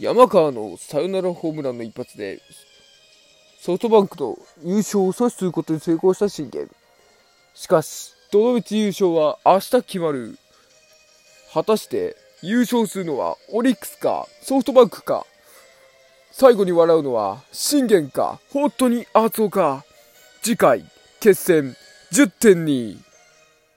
山川のサヨナラホームランの一発で、ソフトバンクの優勝を阻止することに成功した信玄。しかし、どの道優勝は明日決まる。果たして、優勝するのはオリックスか、ソフトバンクか。最後に笑うのは信玄か、本当に熱男か。次回、決戦10.2。